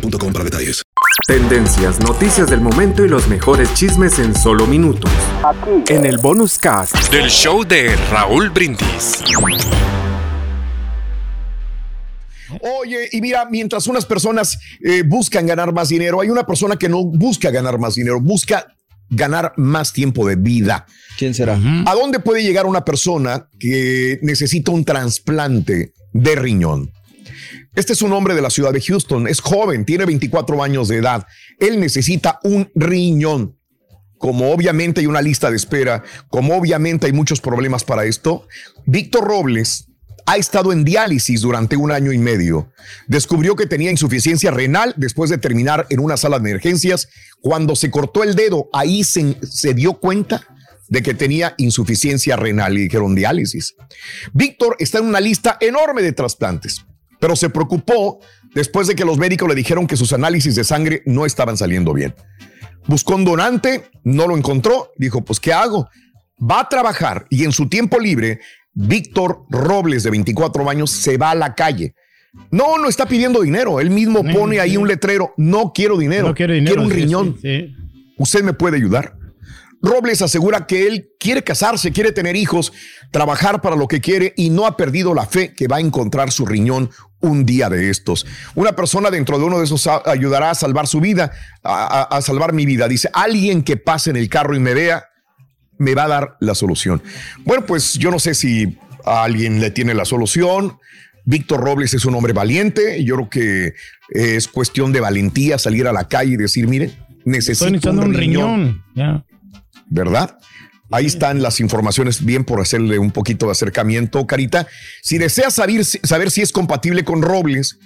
boostmobile.com para detalles. Tendencias, noticias del momento y los mejores chismes en solo minutos. En el bonus cast del show de Raúl Brindis. Oye, y mira, mientras unas personas eh, buscan ganar más dinero, hay una persona que no busca ganar más dinero, busca ganar más tiempo de vida. ¿Quién será? ¿A dónde puede llegar una persona que necesita un trasplante de riñón? Este es un hombre de la ciudad de Houston, es joven, tiene 24 años de edad. Él necesita un riñón. Como obviamente hay una lista de espera, como obviamente hay muchos problemas para esto, Víctor Robles ha estado en diálisis durante un año y medio. Descubrió que tenía insuficiencia renal después de terminar en una sala de emergencias. Cuando se cortó el dedo, ahí se, dio cuenta de que tenía insuficiencia renal y dijeron diálisis. Víctor está en una lista enorme de trasplantes pero se preocupó después de que los médicos le dijeron que sus análisis de sangre no estaban saliendo bien. Buscó un donante, no lo encontró, dijo, pues ¿qué hago? Va a trabajar y en su tiempo libre, Víctor Robles, de 24 años, se va a la calle. No, no está pidiendo dinero. Él mismo pone ahí un letrero. No quiero dinero. quiero, un riñón. ¿Usted me puede ayudar? Robles asegura que él quiere casarse, quiere tener hijos, trabajar para lo que quiere y no ha perdido la fe que va a encontrar su riñón un día de estos. Una persona dentro de uno de esos ayudará a salvar su vida, a, salvar mi vida. Dice, alguien que pase en el carro y me vea, me va a dar la solución. Bueno, pues yo no sé si a alguien le tiene la solución. Víctor Robles es un hombre valiente. Yo creo que es cuestión de valentía salir a la calle y decir, mire, necesito un, riñón. ¿Verdad? Ahí están las informaciones, bien por hacerle un poquito de acercamiento, Carita. Si deseas saber, saber si es compatible con Robles,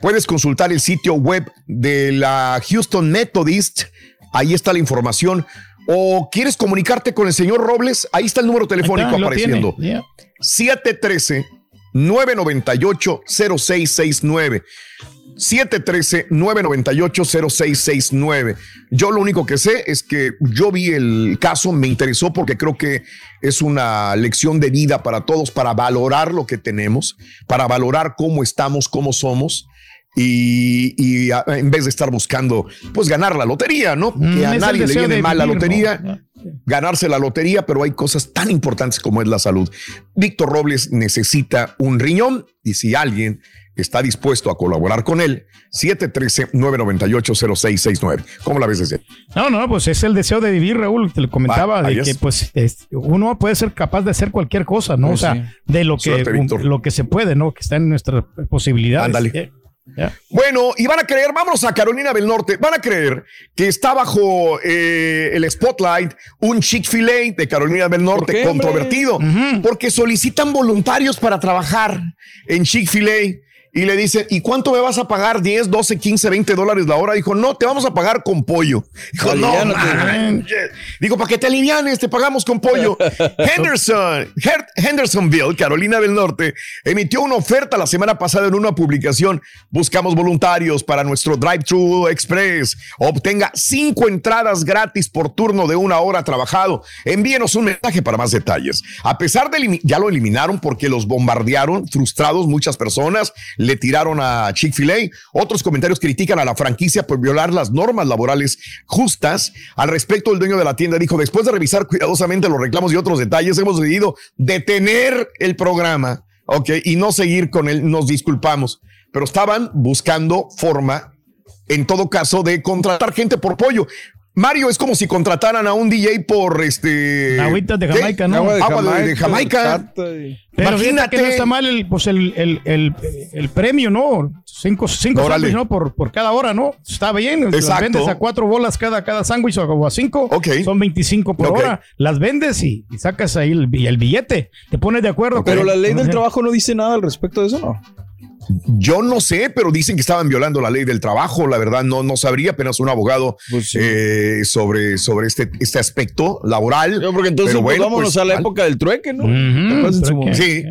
puedes consultar el sitio web de la Houston Methodist. Ahí está la información. O quieres comunicarte con el señor Robles, ahí está el número telefónico apareciendo. 713 998 0669. 713-998-0669. Yo lo único que sé es que yo vi el caso, me interesó porque creo que es una lección de vida para todos, para valorar lo que tenemos, para valorar cómo estamos, cómo somos. Y, en vez de estar buscando, pues ganar la lotería, ¿no? Mm, que a nadie le viene mal la lotería, ganarse la lotería, pero hay cosas tan importantes como es la salud. Víctor Robles necesita un riñón y si alguien está dispuesto a colaborar con él, 713-998-0669. ¿Cómo la ves ese? No, no, pues es el deseo de vivir, Raúl. Te lo comentaba, de que pues uno puede ser capaz de hacer cualquier cosa, ¿no? Pues o sea, de lo que, lo que se puede, ¿no? Que está en nuestras posibilidades. Ándale. Bueno, y van a creer, vámonos a Carolina del Norte, van a creer que está bajo eh, el spotlight un Chick-fil-A de Carolina del Norte controvertido, porque solicitan voluntarios para trabajar en Chick-fil-A y le dice, ¿y cuánto me vas a pagar? 10, 12, 15, 20 dólares la hora. Dijo, no, te vamos a pagar con pollo. Dijo, no, Digo, para que te alivianes, te pagamos con pollo. Henderson, Hendersonville, Carolina del Norte, emitió una oferta la semana pasada en una publicación. Buscamos voluntarios para nuestro Drive-Thru Express. Obtenga cinco entradas gratis por turno de una hora trabajado. Envíenos un mensaje para más detalles. A pesar de, ya lo eliminaron porque los bombardearon, frustrados muchas personas le tiraron a Chick-fil-A. Otros comentarios critican a la franquicia por violar las normas laborales justas. Al respecto, el dueño de la tienda dijo, después de revisar cuidadosamente los reclamos y otros detalles, hemos decidido detener el programa, ¿ok? Y no seguir con él, nos disculpamos. Pero estaban buscando forma en todo caso, de contratar gente por pollo. Mario, es como si contrataran a un DJ por este. Agüitas de Jamaica, ¿no? Agua de Jamaica. Pero Imagínate. que no está mal el, pues el, el, el, el premio, ¿no? Cinco, cinco sándwiches, ¿no? Por, por cada hora, ¿no? Está bien. Exacto. Las vendes a cuatro bolas cada, cada sándwich o a cinco. Ok. Son 25 por hora. Las vendes y, sacas ahí el, el, billete. Te pones de acuerdo. Pero la ley del trabajo no dice nada al respecto de eso, ¿no? Yo no sé, pero dicen que estaban violando la ley del trabajo. La verdad, no, no sabría, apenas un abogado pues eh, sobre, sobre este, este aspecto laboral. porque entonces pero pues, vámonos pues, a la época del trueque, ¿no? Sí.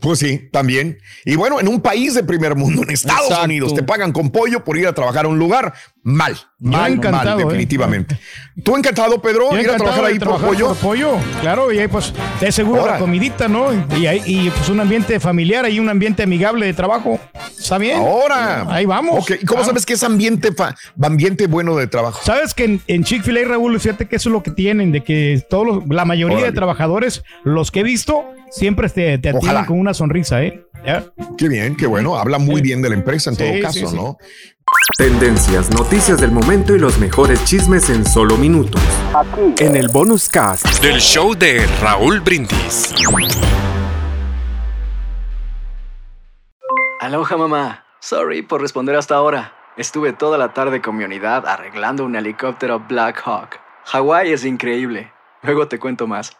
Pues sí, también. Y bueno, en un país de primer mundo, en Estados Unidos, te pagan con pollo por ir a trabajar a un lugar. Mal, mal, mal, ¿eh? definitivamente. ¿Tú encantado, Pedro, ir a trabajar ahí por pollo? pollo, claro, y ahí pues te seguro la comidita, ¿no? Y, y pues un ambiente familiar y un ambiente amigable de trabajo. ¿Está bien? Ahora. Ahí vamos. ¿Y cómo sabes que es ambiente, ambiente bueno de trabajo? Sabes que en, en Chick-fil-A, Raúl, fíjate que eso es lo que tienen, de que todos la mayoría de trabajadores, los que he visto, siempre te, te atienden con una sonrisa, ¿eh? Qué bien, qué bueno. Habla muy bien de la empresa en todo caso, ¿no? Tendencias, noticias del momento y los mejores chismes en solo minutos. Aquí. En el bonus cast del show de Raúl Brindis. Aloha mamá. Sorry por responder hasta ahora. Estuve toda la tarde con mi unidad arreglando un helicóptero Black Hawk. Hawái es increíble. Luego te cuento más.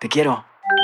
Te quiero.